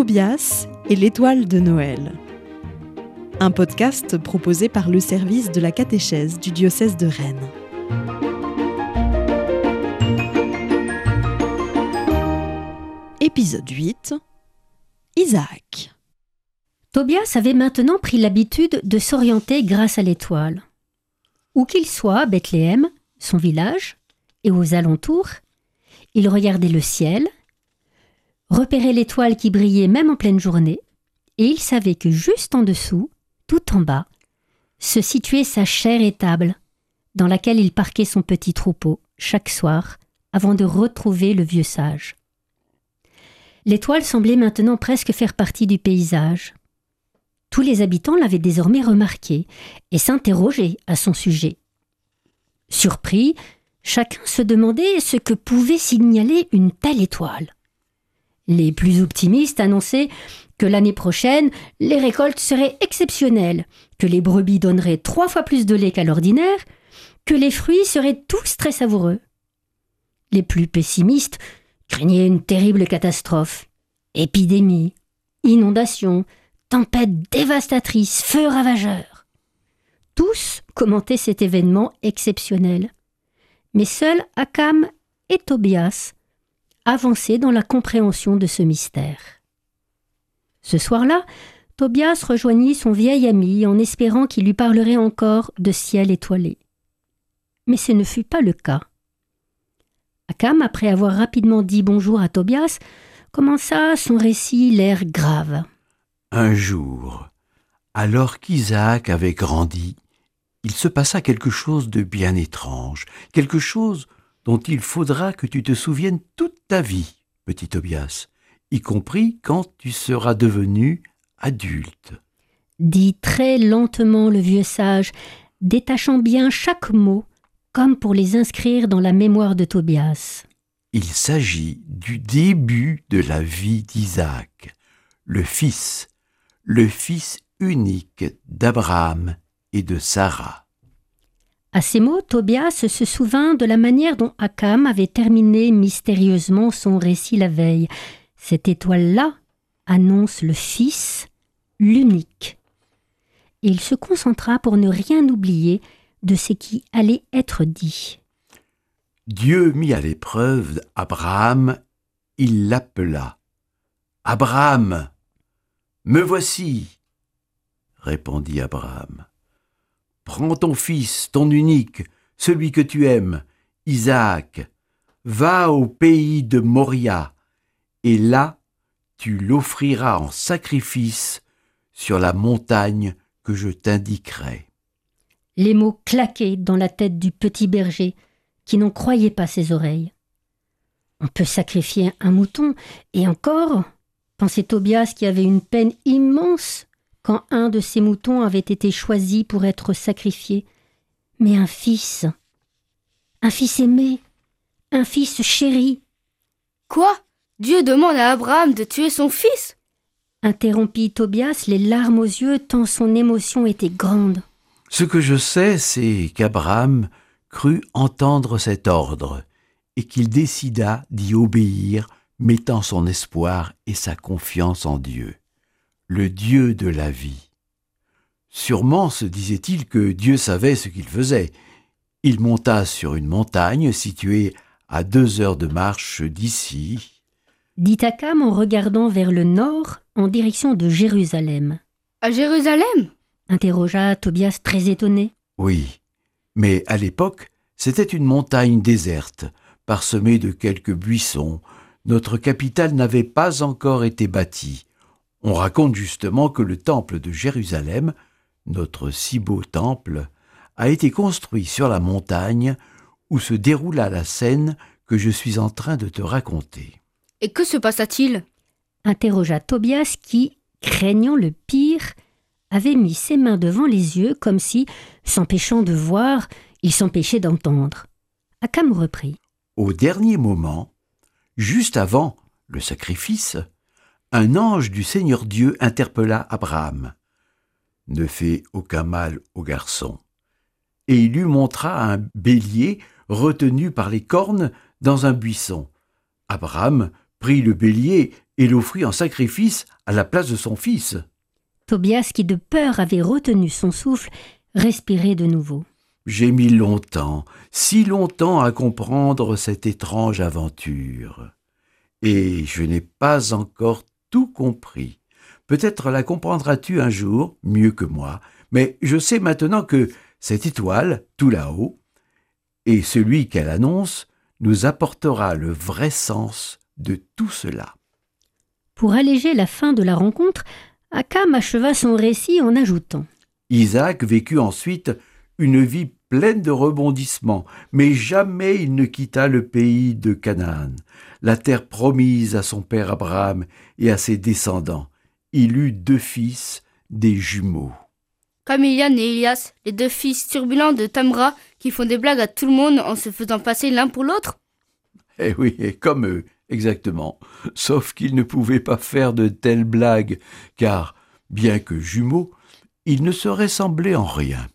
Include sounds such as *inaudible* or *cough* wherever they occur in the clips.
Tobias et l'étoile de Noël. Un podcast proposé par le service de la catéchèse du diocèse de Rennes. Épisode 8 Isaac. Tobias avait maintenant pris l'habitude de s'orienter grâce à l'étoile. Où qu'il soit à Bethléem, son village, et aux alentours, il regardait le ciel, repérait l'étoile qui brillait même en pleine journée, et il savait que juste en dessous, tout en bas, se situait sa chère étable, dans laquelle il parquait son petit troupeau chaque soir avant de retrouver le vieux sage. L'étoile semblait maintenant presque faire partie du paysage. Tous les habitants l'avaient désormais remarqué et s'interrogeaient à son sujet. Surpris, chacun se demandait ce que pouvait signaler une telle étoile. Les plus optimistes annonçaient que l'année prochaine, les récoltes seraient exceptionnelles, que les brebis donneraient trois fois plus de lait qu'à l'ordinaire, que les fruits seraient tous très savoureux. Les plus pessimistes craignaient une terrible catastrophe. Épidémie, inondations, tempêtes dévastatrices, feux ravageurs. Tous commentaient cet événement exceptionnel. Mais seuls Akam et Tobias avançaient dans la compréhension de ce mystère. Ce soir-là, Tobias rejoignit son vieil ami en espérant qu'il lui parlerait encore de ciel étoilé. Mais ce ne fut pas le cas. Akam, après avoir rapidement dit bonjour à Tobias, commença son récit l'air grave. Un jour, alors qu'Isaac avait grandi, il se passa quelque chose de bien étrange, quelque chose dont il faudra que tu te souviennes toute ta vie, petit Tobias, y compris quand tu seras devenu adulte. Dit très lentement le vieux sage, détachant bien chaque mot, comme pour les inscrire dans la mémoire de Tobias. Il s'agit du début de la vie d'Isaac, le fils, le fils unique d'Abraham et de Sarah. À ces mots, Tobias se souvint de la manière dont Akam avait terminé mystérieusement son récit la veille. Cette étoile-là annonce le Fils, l'unique. Et il se concentra pour ne rien oublier de ce qui allait être dit. Dieu mit à l'épreuve Abraham, il l'appela. Abraham, me voici, répondit Abraham. Prends ton fils, ton unique, celui que tu aimes, Isaac, va au pays de Moria, et là tu l'offriras en sacrifice sur la montagne que je t'indiquerai. Les mots claquaient dans la tête du petit berger, qui n'en croyait pas ses oreilles. On peut sacrifier un mouton, et encore, pensait Tobias qui avait une peine immense quand un de ses moutons avait été choisi pour être sacrifié, mais un fils, un fils aimé, un fils chéri. Quoi? Dieu demande à Abraham de tuer son fils interrompit Tobias, les larmes aux yeux, tant son émotion était grande. Ce que je sais, c'est qu'Abraham crut entendre cet ordre, et qu'il décida d'y obéir, mettant son espoir et sa confiance en Dieu le Dieu de la vie. Sûrement se disait-il que Dieu savait ce qu'il faisait. Il monta sur une montagne située à deux heures de marche d'ici. Dit Akam en regardant vers le nord en direction de Jérusalem. À Jérusalem? interrogea Tobias très étonné. Oui, mais à l'époque, c'était une montagne déserte, parsemée de quelques buissons. Notre capitale n'avait pas encore été bâtie. On raconte justement que le temple de Jérusalem, notre si beau temple, a été construit sur la montagne où se déroula la scène que je suis en train de te raconter. Et que se passa-t-il? interrogea Tobias qui, craignant le pire, avait mis ses mains devant les yeux comme si, s'empêchant de voir, il s'empêchait d'entendre. Akam reprit. Au dernier moment, juste avant le sacrifice, un ange du Seigneur Dieu interpella Abraham. Ne fais aucun mal au garçon. Et il lui montra un bélier retenu par les cornes dans un buisson. Abraham prit le bélier et l'offrit en sacrifice à la place de son fils. Tobias, qui de peur avait retenu son souffle, respirait de nouveau. J'ai mis longtemps, si longtemps à comprendre cette étrange aventure. Et je n'ai pas encore tout compris. Peut-être la comprendras-tu un jour, mieux que moi, mais je sais maintenant que cette étoile, tout là-haut, et celui qu'elle annonce, nous apportera le vrai sens de tout cela. Pour alléger la fin de la rencontre, Akam acheva son récit en ajoutant Isaac vécut ensuite une vie pleine de rebondissements, mais jamais il ne quitta le pays de Canaan, la terre promise à son père Abraham et à ses descendants. Il eut deux fils, des jumeaux. Comme Ilian et Elias, les deux fils turbulents de Tamra qui font des blagues à tout le monde en se faisant passer l'un pour l'autre Eh oui, comme eux, exactement. Sauf qu'ils ne pouvaient pas faire de telles blagues, car, bien que jumeaux, ils ne se ressemblaient en rien.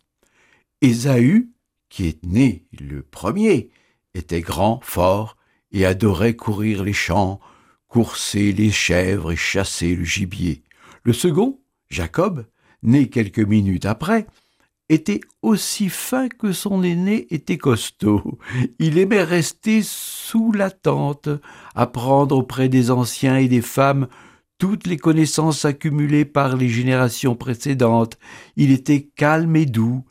Ésaü, qui est né le premier, était grand, fort, et adorait courir les champs, courser les chèvres et chasser le gibier. Le second, Jacob, né quelques minutes après, était aussi fin que son aîné était costaud. Il aimait rester sous la tente, apprendre auprès des anciens et des femmes toutes les connaissances accumulées par les générations précédentes. Il était calme et doux.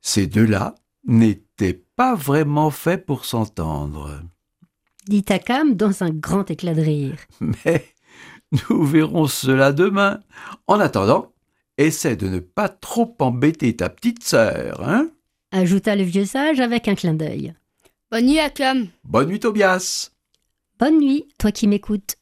Ces deux-là n'étaient pas vraiment faits pour s'entendre. Dit Akam dans un grand éclat de rire. *laughs* Mais nous verrons cela demain. En attendant, essaie de ne pas trop embêter ta petite sœur, hein? Ajouta le vieux sage avec un clin d'œil. Bonne nuit, Akam. Bonne nuit, Tobias. Bonne nuit, toi qui m'écoutes.